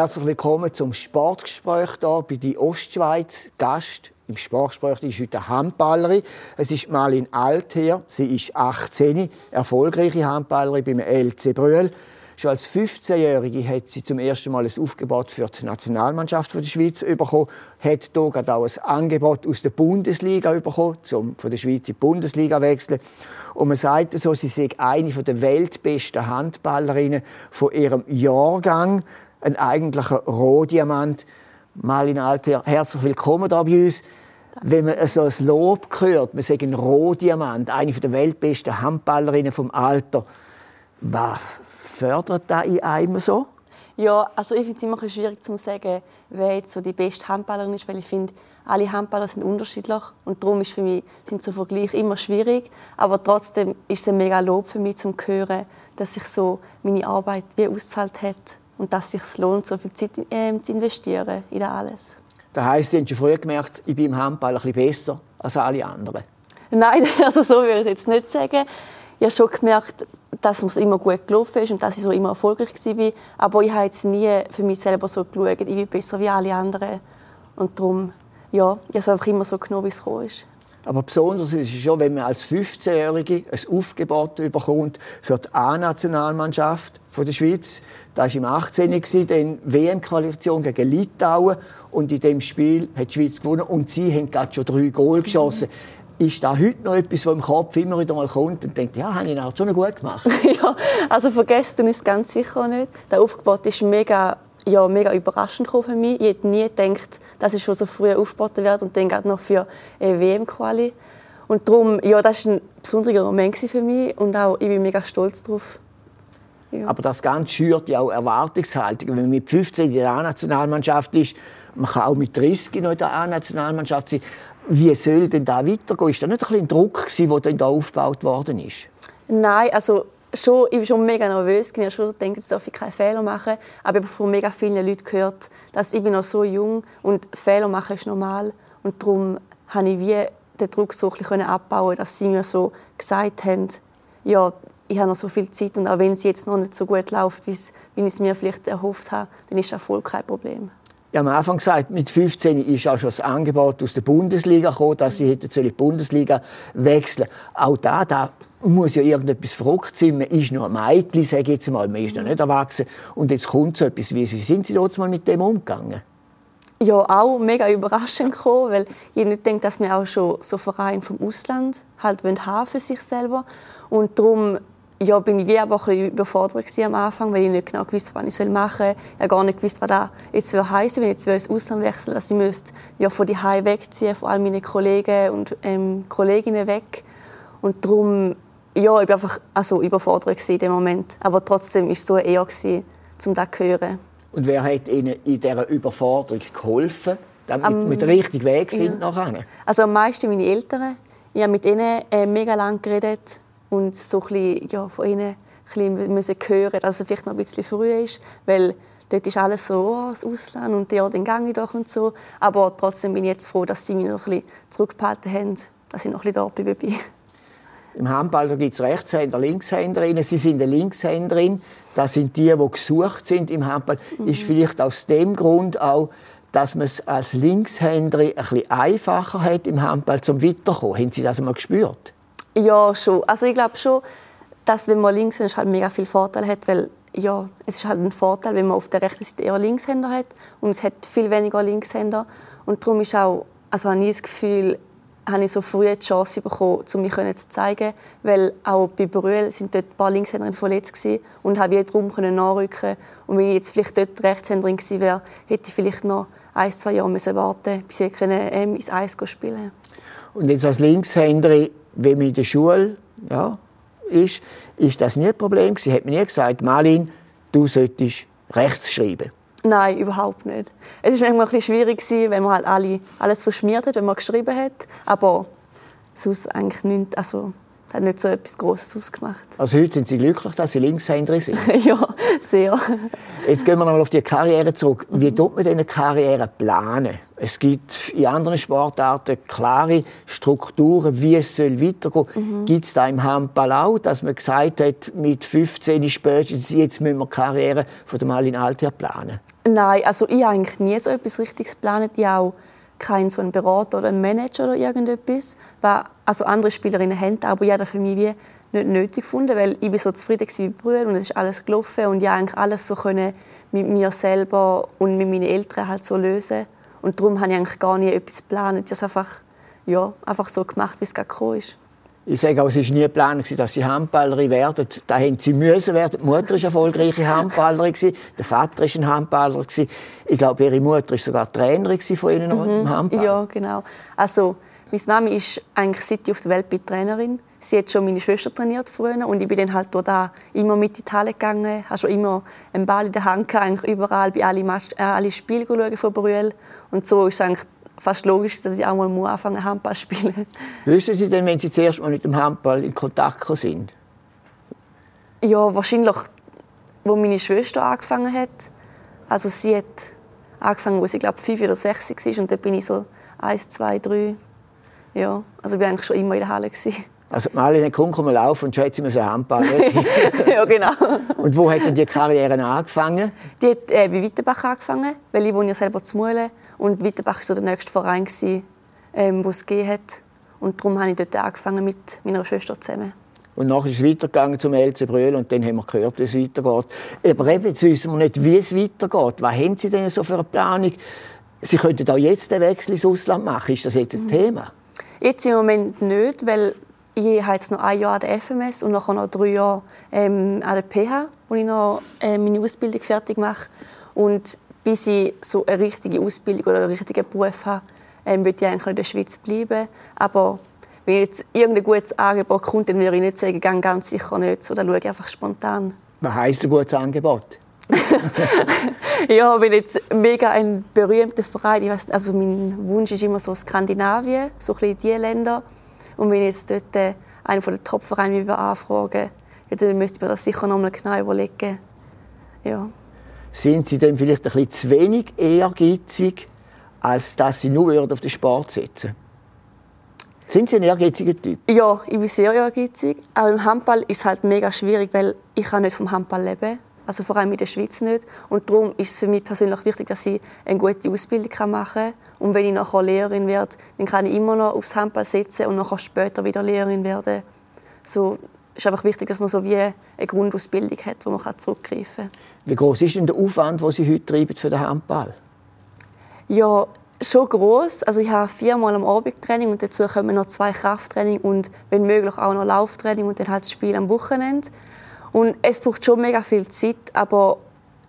Herzlich willkommen zum Sportgespräch hier bei die Ostschweiz. Gast im Sportgespräch ist heute eine Handballerin. Es ist Marlin Alther. Sie ist 18, erfolgreiche Handballerin beim LC Brühl. Schon als 15-Jährige hat sie zum ersten Mal ein Aufgebot für die Nationalmannschaft der Schweiz bekommen. Hat hier auch ein Angebot aus der Bundesliga bekommen, um von der Schweiz in die Bundesliga zu wechseln. Und man sagt so, sie sei eine der weltbesten Handballerinnen von ihrem Jahrgang. Ein eigentlicher Rohdiamant. Marlin Alter, herzlich willkommen hier bei uns. Wenn man so ein Lob hört, man sagt ein Rohdiamant, eine der weltbesten Handballerinnen vom Alter, was fördert das in einem so? Ja, also ich finde es immer schwierig zu sagen, wer jetzt so die beste Handballerin ist, weil ich finde, alle Handballer sind unterschiedlich und darum ist für mich sind so Vergleich immer schwierig, aber trotzdem ist es ein mega Lob für mich zum hören, dass sich so meine Arbeit wie ausgezahlt hat und dass es sich lohnt, so viel Zeit äh, zu investieren in das alles. Das heisst, Sie haben schon früh gemerkt, ich bin im Handball ein bisschen besser als alle anderen? Nein, also so würde ich jetzt nicht sagen. Ich habe schon gemerkt, dass es immer gut gelaufen ist und dass ich so immer erfolgreich war. Aber ich habe jetzt nie für mich selber so geschaut, ich bin besser wie alle anderen. Und darum, ja, ich habe es einfach immer so genommen, wie es gekommen ist. Aber besonders ist es schon, wenn man als 15-Jährige ein Aufgebot bekommt für die A-Nationalmannschaft der Schweiz. Das war im 18. dann WM-Qualifikation gegen Litauen. Und in dem Spiel hat die Schweiz gewonnen. Und sie haben gerade schon drei Goal geschossen. Mhm ist da heute noch etwas, was im Kopf immer wieder mal kommt und denkt, ja, habe ich auch schon gut gemacht? ja, also vergessen ist ganz sicher nicht. Der Aufgebot ist mega, ja, mega überraschend für mich. Ich hätte nie gedacht, dass ich schon so früh aufgeboten werde und dann gerade noch für eine WM-Quali. Und darum, ja, das war ein besonderer Moment für mich und auch, ich bin mega stolz darauf. Ja. Aber das Ganze schürt ja auch Erwartungshaltung. Wenn man mit 15 in der A-Nationalmannschaft ist, man kann auch mit 30 noch in der A-Nationalmannschaft sein wie soll denn da weitergehen? Ist da nicht ein bisschen Druck, der da aufgebaut worden ist? Nein, also schon, ich war schon mega nervös. Ich habe schon gedacht, jetzt darf ich keine Fehler machen. Aber ich habe von mega vielen Leuten gehört, dass ich noch so jung und Fehler machen ist normal. Und darum habe ich wie den Druck so ein abbauen dass sie mir so gesagt haben, ja, ich habe noch so viel Zeit und auch wenn es jetzt noch nicht so gut läuft, wie ich es mir vielleicht erhofft habe, dann ist Erfolg kein Problem. Ich habe am Anfang gesagt, mit 15 ist auch schon das Angebot aus der Bundesliga gekommen, dass sie in die Bundesliga wechseln Auch da, da muss ja irgendetwas verrückt sein. Man ist noch ein Mädchen, sage ich jetzt mal. Man ist noch nicht erwachsen. Und jetzt kommt so etwas. Wie sind Sie dort mal mit dem umgegangen? Ja, auch mega überraschend gekommen, weil ich nicht denke, dass wir auch schon so Vereine vom Ausland halt haben für sich selber. Und darum ja, bin ich wie aber ein bisschen überfordert am Anfang, weil ich nicht genau gewusst was ich machen soll. Ich habe gar nicht gewusst, was das jetzt heißen wenn ich jetzt ins Ausland wechseln dass ich müsste ja von die wegziehen, von all meinen Kollegen und ähm, Kolleginnen weg. Und darum, ja, ich war einfach also überfordert in dem Moment. Aber trotzdem war es so eher, gewesen, um das zu hören. Und wer hat Ihnen in dieser Überforderung geholfen, damit um, mit richtig Weg finden ja. nachher? Also am meisten meine Eltern. Ich habe mit ihnen äh, mega lange geredet und so ein bisschen, ja, von ihnen ein bisschen hören, dass es vielleicht noch ein bisschen früh ist, weil dort ist alles so, oh, das Ausland und ja, gehe ich doch und so. Aber trotzdem bin ich jetzt froh, dass sie mich noch ein bisschen zurückgehalten haben, dass ich noch ein bisschen da bin. Im Handball gibt es Rechtshänder, Linkshänderinnen. Sie sind eine Linkshänderin. Das sind die, die gesucht sind im Handball. Mhm. Ist vielleicht aus dem Grund auch, dass man es als Linkshänderin ein bisschen einfacher hat im Handball zum Weiterkommen. Haben Sie das einmal gespürt? Ja, schon. Also ich glaube schon, dass wenn man links ist, halt mega viel Vorteil hat, weil ja, es ist halt ein Vorteil, wenn man auf der rechten Seite eher Linkshänder hat und es hat viel weniger Linkshänder und darum ist auch, also habe ich das Gefühl, habe ich so früh die Chance bekommen, um mich zu zeigen, weil auch bei Brühl sind dort ein paar Linkshänder verletzt gewesen und habe wieder darum nachrücken und wenn ich jetzt vielleicht dort Rechtshänderin gewesen wäre, hätte ich vielleicht noch ein, zwei Jahre müssen warten, bis ich ähm, ins Eis spielen Und jetzt als Linkshänderin wenn man in der Schule ja, ist, ist das nie ein Problem. Sie hat mir nie gesagt, Malin, du solltest rechts schreiben. Nein, überhaupt nicht. Es war manchmal ein schwierig, wenn man halt alle, alles verschmiert hat, wenn man geschrieben hat. Aber sonst eigentlich nichts. Also, Das hat nicht so etwas Grosses ausgemacht. Also heute sind Sie glücklich, dass Sie Linkshänder sind? ja, sehr. Jetzt gehen wir nochmal auf die Karriere zurück. Wie tut man diese Karriere planen? Es gibt in anderen Sportarten klare Strukturen, wie es soll weitergehen soll. Mhm. Gibt es da im Handball auch, dass man gesagt hat, mit 15 spätestens, jetzt müssen wir die Karriere von der Malin Alther planen? Nein, also ich habe eigentlich nie so etwas Richtiges geplant. Ich auch keinen so einen Berater oder einen Manager oder irgendetwas. Was also andere Spielerinnen haben, aber ich habe für mich wie nicht nötig gefunden, weil ich bin so zufrieden war mit Brüdern und es ist alles gelaufen und ich eigentlich alles so können mit mir selber und mit meinen Eltern halt so lösen und darum habe ich eigentlich gar nie etwas geplant. Ich habe es einfach, ja, einfach so gemacht, wie es gerade ist. Ich sage auch, es war nie geplant, dass sie Handballerin werden. Da haben sie müssen werden. Die Mutter war erfolgreiche Handballerin, der Vater war ein Handballer. Ich glaube, ihre Mutter war sogar Trainerin von ihnen mhm. im Handball. Ja, genau. Also, meine Mami ist eigentlich seit ich auf der Welt bin Trainerin. Sie hat schon meine Schwester trainiert früher und ich bin dann halt da immer mit in die Halle gegangen, habe schon immer einen Ball in der Hand gehabt, eigentlich überall bei allen, äh, alle Spiele schauen von Brühl. Und so ist eigentlich fast logisch, dass ich auch mal anfangen Handball zu spielen. Wissen Sie denn, wenn Sie zuerst mal mit dem Handball in Kontakt sind? Ja, wahrscheinlich, wo meine Schwester angefangen hat. Also sie hat angefangen, als ich glaube fünf oder sechs war und dann bin ich so eins, zwei, drei. Ja, also ich war eigentlich schon immer in der Halle. Gewesen. Also Marlene Kuhn kommen laufen und schätze mir so Handball. ja, genau. Und wo hat denn die Karriere angefangen? Die hat äh, bei Wittenbach angefangen, weil ich wohne ja selber zu Muhle und Wittenbach war so der nächste Verein, gewesen, ähm, wo es gegeben hat. Und darum habe ich dort angefangen mit meiner Schwester zusammen. Und nachher ist es weitergegangen zum LC Brühl und dann haben wir gehört, wie es weitergeht. Aber eben, jetzt wissen wir nicht, wie es weitergeht. Was haben Sie denn so für eine Planung? Sie könnten auch jetzt den Wechsel ins Ausland machen. Ist das jetzt ein mhm. Thema? Jetzt im Moment nicht, weil ich habe jetzt noch ein Jahr an der FMS und nachher noch drei Jahre ähm, an der PH, wo ich noch äh, meine Ausbildung fertig mache. Und bis ich so eine richtige Ausbildung oder einen richtigen Beruf habe, ähm, will ich eigentlich in der Schweiz bleiben. Aber wenn jetzt irgendein gutes Angebot kommt, dann würde ich nicht sagen, ganz sicher nicht. So, dann schaue ich einfach spontan. Was heisst ein gutes Angebot? ja, wenn jetzt mega ein berühmter Verein, ich weiss, also mein Wunsch ist immer so Skandinavien, so ein bisschen diese Länder. Und wenn jetzt dort äh, einer der Top-Vereine anfragen ja, dann müsste ich mir das sicher noch mal genau überlegen. Ja. Sind Sie dann vielleicht ein bisschen zu wenig ehrgeizig, als dass Sie nur auf den Sport setzen Sind Sie ein ehrgeiziger Typ? Ja, ich bin sehr ehrgeizig. Aber im Handball ist es halt mega schwierig, weil ich nicht vom Handball leben also vor allem in der Schweiz nicht. Und darum ist es für mich persönlich wichtig, dass ich eine gute Ausbildung machen kann. Und wenn ich nachher Lehrerin werde, dann kann ich immer noch aufs Handball setzen und nachher später wieder Lehrerin werden. So ist einfach wichtig, dass man so wie eine Grundausbildung hat, wo man zurückgreifen kann. Wie groß ist denn der Aufwand, den Sie heute treiben für den Handball? Ja, schon groß. Also ich habe viermal am Abend Training und dazu kommen noch zwei Krafttraining und wenn möglich auch noch Lauftraining und dann halt das Spiel am Wochenende. Und es braucht schon mega viel Zeit, aber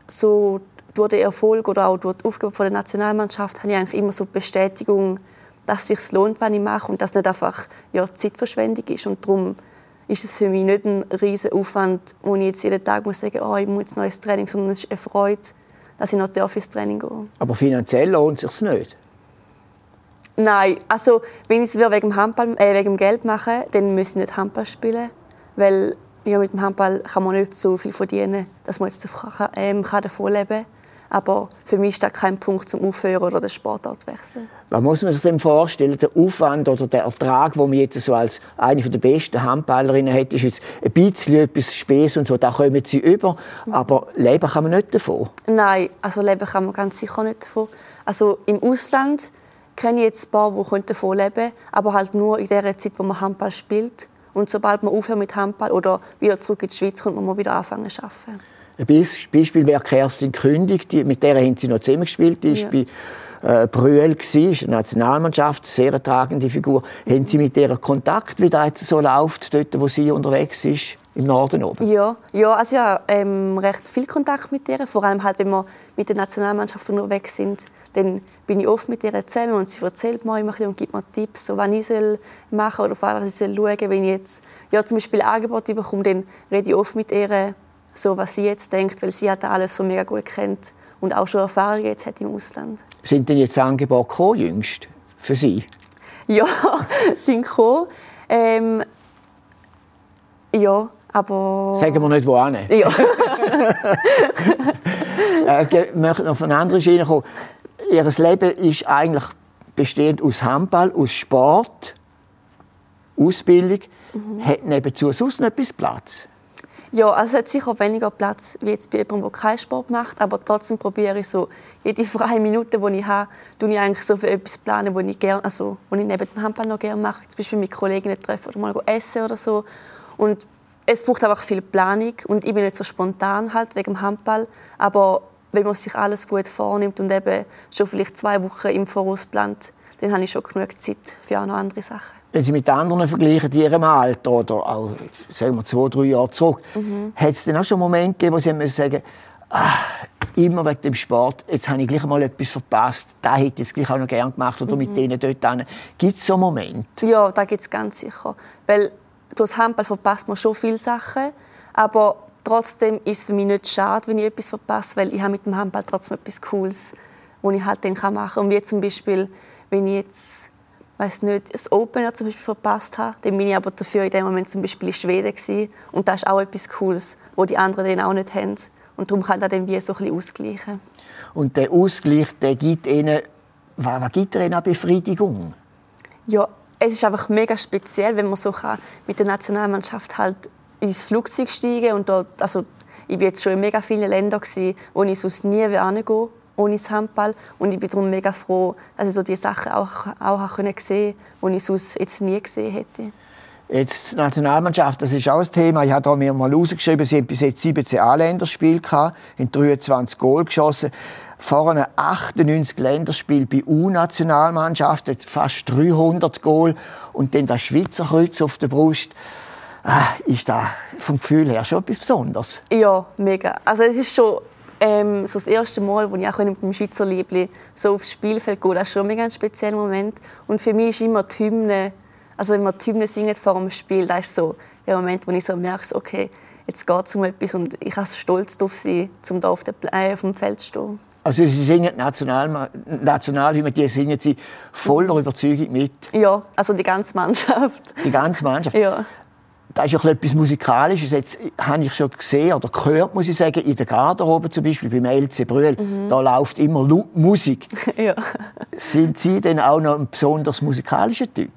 so durch den Erfolg oder auch durch die Aufgabe der Nationalmannschaft habe ich eigentlich immer so die Bestätigung, dass es sich lohnt, was ich mache und dass es nicht einfach ja, Zeitverschwendung ist. Und darum ist es für mich nicht ein riesiger Aufwand, wo ich jetzt jeden Tag muss sagen muss, oh, ich muss jetzt neues Training, sondern es ist eine Freude, dass ich noch ins Training gehe. Aber finanziell lohnt es sich nicht? Nein, also wenn ich es wegen dem, Handball, äh, wegen dem Geld mache, dann müssen ich nicht Handball spielen, weil ja, mit dem Handball kann man nicht so viel verdienen, dass man jetzt ähm, davon leben kann. Aber für mich ist das kein Punkt zum Aufhören oder den Sportart wechseln. Was muss man sich denn vorstellen? Der Aufwand oder der Ertrag, den man jetzt so als eine der besten Handballerinnen hat, ist jetzt ein bisschen etwas Späß und so. Da kommen sie über. Aber leben kann man nicht davon. Nein, also leben kann man ganz sicher nicht davon. Also im Ausland kenne ich jetzt ein paar, die davon leben können, aber halt nur in der Zeit, wo man Handball spielt. Und sobald man aufhört mit Handball oder wieder zurück in die Schweiz kommt, muss man wieder anfangen zu arbeiten. Ein Beispiel wäre Kerstin Kündig, die, mit der haben sie noch zusammen gespielt. Die ja. bei äh, Brühl war, Nationalmannschaft, sehr tragende Figur. Mhm. Haben Sie mit ihr Kontakt, wie das so läuft, dort, wo sie unterwegs ist? Im Norden oben? Ja, ja also ja, ähm, recht viel Kontakt mit ihr. Vor allem halt, wenn wir mit der Nationalmannschaft unterwegs sind, dann bin ich oft mit ihr zusammen und sie erzählt mir immer und gibt mir Tipps, so, was ich soll machen oder was ich soll schauen Wenn ich jetzt ja, zum Beispiel ein Angebot bekomme, dann rede ich oft mit ihr, so, was sie jetzt denkt, weil sie hat alles so mega gut kennt und auch schon Erfahrungen jetzt hat im Ausland. Sind denn jetzt Angebote gekommen, jüngst für Sie? Ja, sind gekommen. Ähm, Ja, aber... Sagen wir nicht, wo hin. Ja. äh, ich möchte noch von anderen Schiene kommen. Ihr Leben ist eigentlich bestehend aus Handball, aus Sport, Ausbildung. Mhm. Hat nebenzu sonst noch etwas Platz? Ja, also es hat sicher weniger Platz wie jetzt bei jemandem, der keinen Sport macht, aber trotzdem probiere ich so jede freie Minute, die ich habe, tue ich eigentlich so für etwas planen, was ich gerne, also was ich neben dem Handball noch gerne mache, zum Beispiel mit Kollegen treffen oder mal essen oder so. Und es braucht einfach viel Planung und ich bin nicht so spontan halt wegen dem Handball, aber wenn man sich alles gut vornimmt und eben schon vielleicht zwei Wochen im Voraus plant, dann habe ich schon genug Zeit für auch noch andere Sachen. Wenn Sie mit anderen vergleichen, die Ihrem Alter oder auch sagen wir, zwei, drei Jahre zurück, mhm. hat es dann auch schon Momente gegeben, wo Sie müssen sagen ah, immer wegen dem Sport, jetzt habe ich gleich mal etwas verpasst, da hätte ich jetzt gleich auch noch gerne gemacht oder mhm. mit denen dort hin. Gibt es so Momente? Ja, da gibt es ganz sicher. Weil durch das Handball verpasst man schon viele Sachen, aber trotzdem ist es für mich nicht schade, wenn ich etwas verpasse, weil ich habe mit dem Handball trotzdem etwas Cooles, was ich halt dann machen kann. Und wie zum Beispiel, wenn ich jetzt weiß nicht, das Open zum Beispiel verpasst habe, dann bin ich aber dafür in dem Moment zum Beispiel in Schweden gewesen. und das ist auch etwas Cooles, wo die anderen dann auch nicht haben. Und darum kann das dann wie so ein bisschen ausgleichen. Und der Ausgleich, der gibt Ihnen, was, was gibt Ihnen an Befriedigung? Ja, es ist einfach mega speziell, wenn man so kann, mit der Nationalmannschaft halt ins Flugzeug steigen und dort, also ich war jetzt schon in mega vielen Ländern wo ich sonst nie hingehen ohne das Handball und ich bin darum mega froh, dass ich so die Sachen auch, auch sehen konnte, die ich sonst jetzt nie gesehen hätte. Jetzt die Nationalmannschaft, das ist auch ein Thema. Ich habe mir mal rausgeschrieben, sie haben bis jetzt 17 A-Länderspiele gehabt, haben 23 Goal geschossen. Vor einem 98 Länderspiel bei U-Nationalmannschaften, fast 300 Goal und dann das Schweizer Kreuz auf der Brust. Ah, ist da vom Gefühl her schon etwas Besonderes? Ja, mega. Also es ist schon ähm, so das erste Mal, wo ich mit dem Schweizer Liebling so aufs Spielfeld gehe, das ist schon ein ganz spezieller Moment. Und für mich ist immer die Hymne, also wenn man die Hymne singt vor dem Spiel, das ist so der Moment, wo ich so merke, okay, jetzt geht es um etwas und ich kann stolz darauf sein, um da auf, dem, äh, auf dem Feld zu stehen. Also Sie singen National, Nationalhymne, die singen Sie voller Überzeugung mit? Ja, also die ganze Mannschaft. Die ganze Mannschaft? Ja. Das ist ja etwas Musikalisches. Jetzt habe ich schon gesehen oder gehört, muss ich sagen, in der Garderobe zum Beispiel, beim LC Brühl, mhm. da läuft immer Lu Musik. ja. Sind Sie denn auch noch ein besonders musikalischer Typ?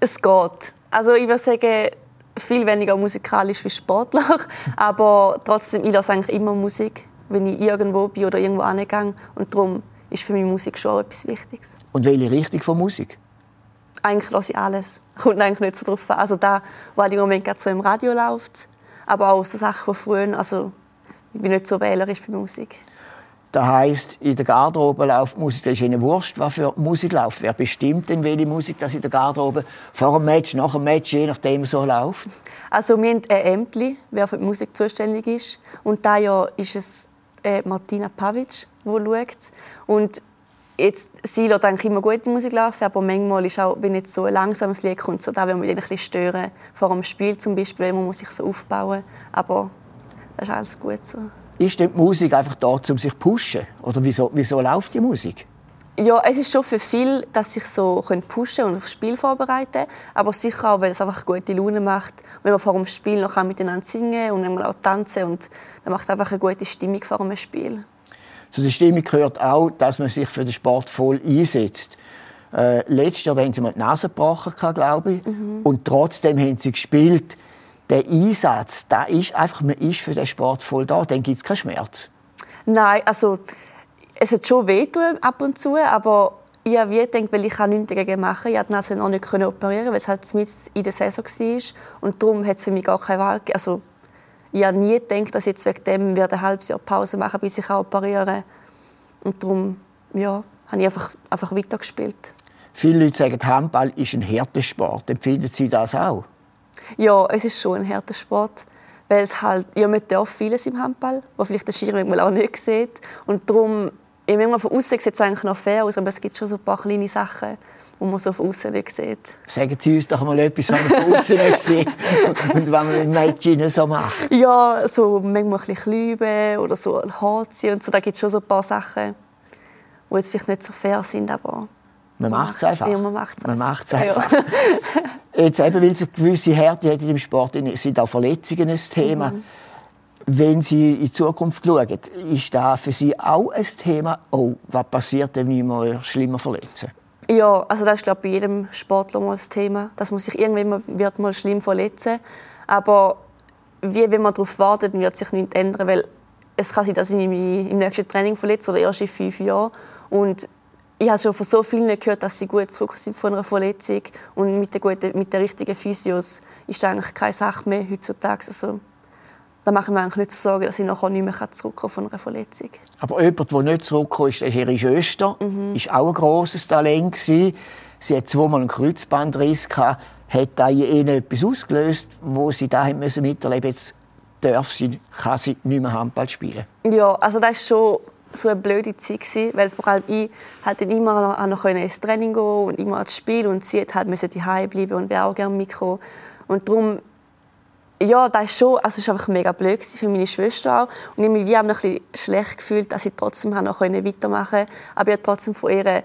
Es geht. Also ich würde sagen, viel weniger musikalisch wie Sportler, aber trotzdem, ich lasse eigentlich immer Musik wenn ich irgendwo bin oder irgendwo angehe. Und darum ist für mich Musik schon etwas Wichtiges. Und welche Richtung von Musik? Eigentlich höre ich alles. Kommt eigentlich nicht so drauf an. Also da, was im Moment gerade so im Radio läuft, aber auch so Sachen von früher. Also ich bin nicht so wählerisch bei Musik. Das heisst, in der Garderobe läuft Musik, das ist Ihnen wurscht, was für Musik läuft. Wer bestimmt denn, welche Musik das in der Garderobe vor dem Match, nach dem Match, je nachdem so läuft? Also wir haben ein Ämtli, wer für die Musik zuständig ist. Und da Jahr ist es äh, Martina Pavic, die schaut. Und jetzt, sie lässt eigentlich immer gute Musik laufen, aber manchmal ist auch, wenn jetzt so ein langsames Lied kommt, so da will man ein bisschen stören. Vor dem Spiel zum Beispiel, man muss sich so aufbauen. Aber das ist alles gut so. Ist denn die Musik einfach da, um sich zu pushen? Oder wieso, wieso läuft die Musik? Ja, es ist schon für viele, dass sich so pushen und aufs Spiel vorbereiten Aber sicher auch, weil es einfach gute Laune macht. Wenn man vor dem Spiel noch miteinander singen und dann auch tanzen und dann macht einfach eine gute Stimmung vor dem Spiel. Zu der Stimmung gehört auch, dass man sich für den Sport voll einsetzt. Äh, letztes Jahr haben sie mal die Nase gebrochen, glaube ich. Mhm. Und trotzdem haben sie gespielt. Der Einsatz, da ist einfach, man ist für den Sport voll da. Dann gibt es keinen Schmerz. Nein, also es hat schon weh ab und zu, aber ich habe gedacht, weil ich nichts dagegen machen. Ich konnte die Nase noch nicht operieren, weil es halt mit in der Saison war. Und darum hat es für mich gar keine Wahl gegeben. Also, ich habe nie gedacht, dass ich jetzt wegen dem ein halbes Jahr Pause machen bis ich operieren Und darum ja, habe ich einfach, einfach weitergespielt. Viele Leute sagen, Handball ist ein härter Sport. Empfinden Sie das auch? Ja, es ist schon ein härter Sport. Weil es halt, ja, man darf vieles im Handball, was vielleicht der Schiri auch nicht sieht. Und darum ja, manchmal von außen sieht es eigentlich noch fair aus, aber es gibt schon so ein paar kleine Sachen, die man so von außen nicht sieht. Sagen Sie uns doch mal etwas, was man von außen nicht sieht und was man im Mädchen so macht. Ja, so manchmal ein bisschen Klübe oder so ein Haarziehen und so. Da gibt es schon so ein paar Sachen, die jetzt vielleicht nicht so fair sind, aber... Man macht es einfach. Ja, man macht es man macht's einfach. Ja. Jetzt eben, weil es eine gewisse Härte hat im Sport, sind auch Verletzungen ein Thema. Mhm. Wenn Sie in die Zukunft schauen, ist da für Sie auch ein Thema, oh, was passiert, wenn ich mal schlimmer verletze? Ja, also das ist glaube ich, bei jedem Sportler mal das Thema, dass man sich irgendwann wird mal schlimm verletzen Aber wie wenn man darauf wartet, wird sich nichts ändern, weil es kann sein, dass ich mich im nächsten Training verletze oder erst in fünf Jahren. Und ich habe schon von so vielen gehört, dass sie gut zurück sind von einer Verletzung und mit der, guten, mit der richtigen Physios ist eigentlich keine Sache mehr heutzutage. Also, da machen wir eigentlich nicht Sorgen, dass ich nachher nicht mehr zurückkommen von einer Verletzung. Aber jemand, der nicht zurückkommt, ist ihre Schwester. Mhm. Ist auch ein grosses Talent gewesen. Sie hat zweimal einen Kreuzbandriss gehabt. Hat da ihnen etwas ausgelöst, wo sie da müssen miterleben Jetzt darf sie, kann sie nicht mehr Handball spielen. Ja, also das ist schon so eine blöde Zeit gewesen, weil vor allem ich halt immer noch, noch ins Training gehen und immer ins Spiel und sie hat halt müssen bleiben und wäre auch gerne mitgekommen. Und darum ja, das ist schon, also es war einfach mega blöd für meine Schwester auch. Und ich habe mich wie auch noch ein bisschen schlecht gefühlt, dass ich trotzdem noch weitermachen konnte. Aber ich habe trotzdem von ihr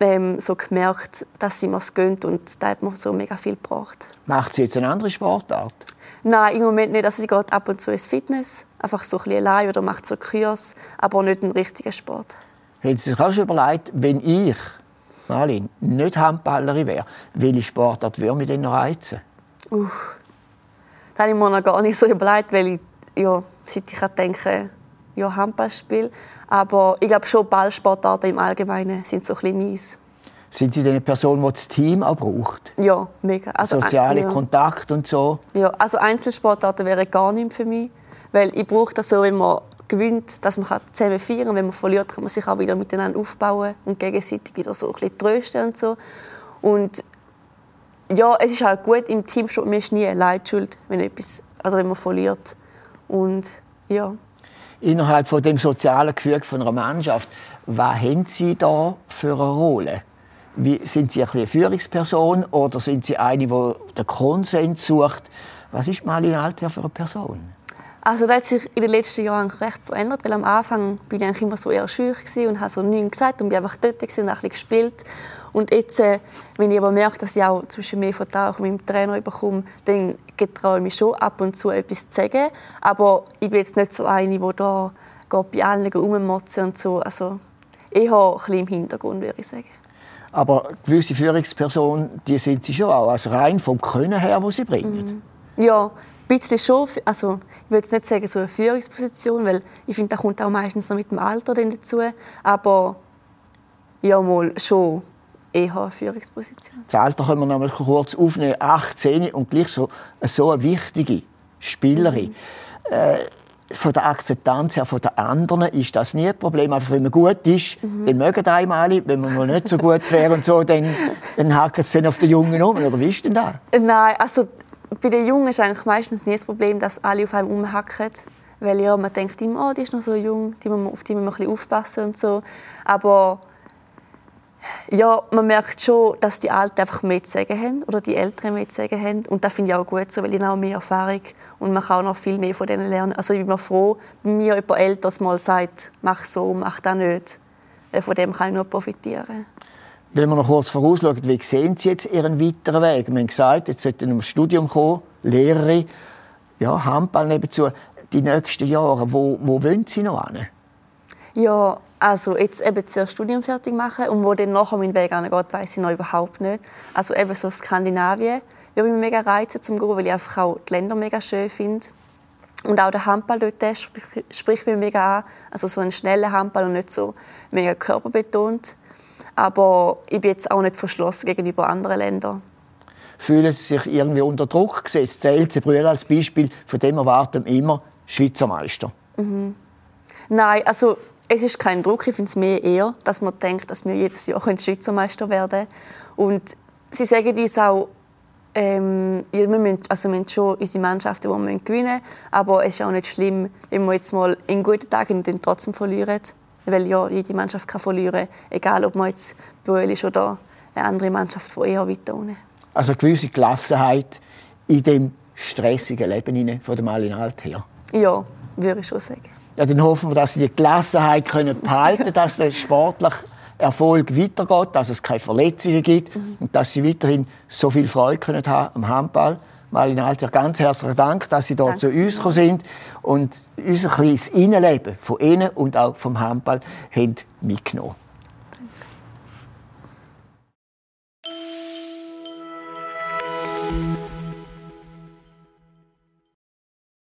ähm, so gemerkt, dass sie mir es gönnt und da hat mir so mega viel gebracht. Macht sie jetzt eine andere Sportart? Nein, im Moment nicht. Also sie geht ab und zu ins Fitness, einfach so ein bisschen allein oder macht so Kurs, aber nicht einen richtigen Sport. Haben Sie sich auch schon überlegt, wenn ich, Marlin, nicht Handballerin wäre, welche Sportart würde mich denn noch reizen? Uh, das habe ich mir noch gar nicht so überlegt, weil ich, ja, seit ich denke, ja, Handballspiel. Aber ich glaube schon, Ballsportarten im Allgemeinen sind so ein bisschen meins. Sind Sie denn eine Person, die das Team auch braucht? Ja, mega. Also, Soziale ja. Kontakt und so? Ja, also Einzelsportarten wären gar nicht für mich. Weil ich brauche das so, wenn man gewinnt, dass man zusammen feiern kann. Wenn man verliert, kann man sich auch wieder miteinander aufbauen und gegenseitig wieder so ein bisschen trösten und so. Und ja, es ist halt gut im Teamsport, man ist nie allein schuld, wenn, etwas, also wenn man verliert. Und ja. Innerhalb von dem sozialen Gefüge von einer Mannschaft, was haben Sie da für eine Rolle? Wie, sind Sie eine Führungsperson oder sind Sie eine, die den Konsens sucht? Was ist Marlene Altherr für eine Person? Also das hat sich in den letzten Jahren recht verändert, weil am Anfang bin ich immer so eher schüch und habe so nichts gesagt und bin einfach dort und ein bisschen gespielt. Und jetzt, äh, wenn ich aber merke, dass ich auch zwischen mir Vertrauen mit dem Trainer bekomme, dann getraue ich mich schon ab und zu etwas zu sagen. Aber ich bin jetzt nicht so eine, die da geht bei allen rummotzen und so. Also eher ein bisschen im Hintergrund, würde ich sagen. Aber gewisse Führungspersonen, die sind sie schon auch, also rein vom Können her, wo sie bringen. Mhm. Ja, bisschen schon. Also, ich würde jetzt nicht sagen, so eine Führungsposition, weil ich finde, das kommt auch meistens noch mit dem Alter dazu. Aber ja, mal schon eher eine Führungsposition. Das Alter können wir noch mal kurz aufnehmen. 18 und gleich so, so eine wichtige Spielerin. Mhm. Äh, von der Akzeptanz her von den anderen ist das nie ein Problem. Einfach wenn man gut ist, mhm. dann mögen einem alle. Wenn man mal nicht so gut wäre und so, dann, dann hacken sie dann auf den Jungen um. Oder wie ist denn das? Nein, also bei den Jungen ist eigentlich meistens nie das Problem, dass alle auf einem umhacken. Weil ja, man denkt immer, oh, die ist noch so jung, die muss, auf die muss man ein bisschen aufpassen und so. Aber ja, man merkt schon, dass die Alten einfach mehr zu sagen haben oder die Älteren mehr zu sagen haben. Und das finde ich auch gut so, weil ich habe mehr Erfahrung und man kann auch noch viel mehr von denen lernen. Also ich bin mir froh, wenn mir jemand Älteres mal sagt, mach so, mach das nicht. Von dem kann ich nur profitieren. Wenn wir noch kurz vorausschauen, wie sehen Sie jetzt Ihren weiteren Weg? Wir haben gesagt, jetzt sollten ein Studium kommen, Lehrerin, ja, Handball nebenzu. Die nächsten Jahre, wo, wo wollen Sie noch hin? Ja, also jetzt eben zuerst Studium fertig machen und wo dann nachher mein Weg angeht, weiß ich noch überhaupt nicht. Also eben so Skandinavien würde mich mega reizen zum gehen, weil ich einfach auch die Länder mega schön finde. Und auch der Handball dort spricht mich mega an. Also so ein schneller Handball und nicht so mega körperbetont. Aber ich bin jetzt auch nicht verschlossen gegenüber anderen Ländern. Fühlen Sie sich irgendwie unter Druck gesetzt? Der Elze Brühl als Beispiel, von dem erwarten wir immer Schweizer Meister. Mhm. Nein, also es ist kein Druck. Ich finde es mehr eher, dass man denkt, dass wir jedes Jahr Schweizer Meister werden Und sie sagen uns auch, ähm, wir, müssen, also wir müssen schon unsere Mannschaften, die wir gewinnen müssen, aber es ist auch nicht schlimm, wenn wir jetzt mal in guten Tagen trotzdem verlieren weil ja jede Mannschaft kann verlieren, egal ob man jetzt Böhl ist oder eine andere Mannschaft von eher weiter unten. Also eine gewisse Gelassenheit in dem stressigen Leben von der Malin Alt her. Ja, würde ich schon sagen. Ja, dann hoffen wir, dass sie die Gelassenheit können behalten können, dass der sportlich Erfolg weitergeht, dass es keine Verletzungen gibt mhm. und dass Sie weiterhin so viel Freude können haben am Handball. Marlin Alter, ganz herzlichen Dank, dass Sie hier zu uns gekommen sind und unser kleines Innenleben von Ihnen und auch vom Handball haben mitgenommen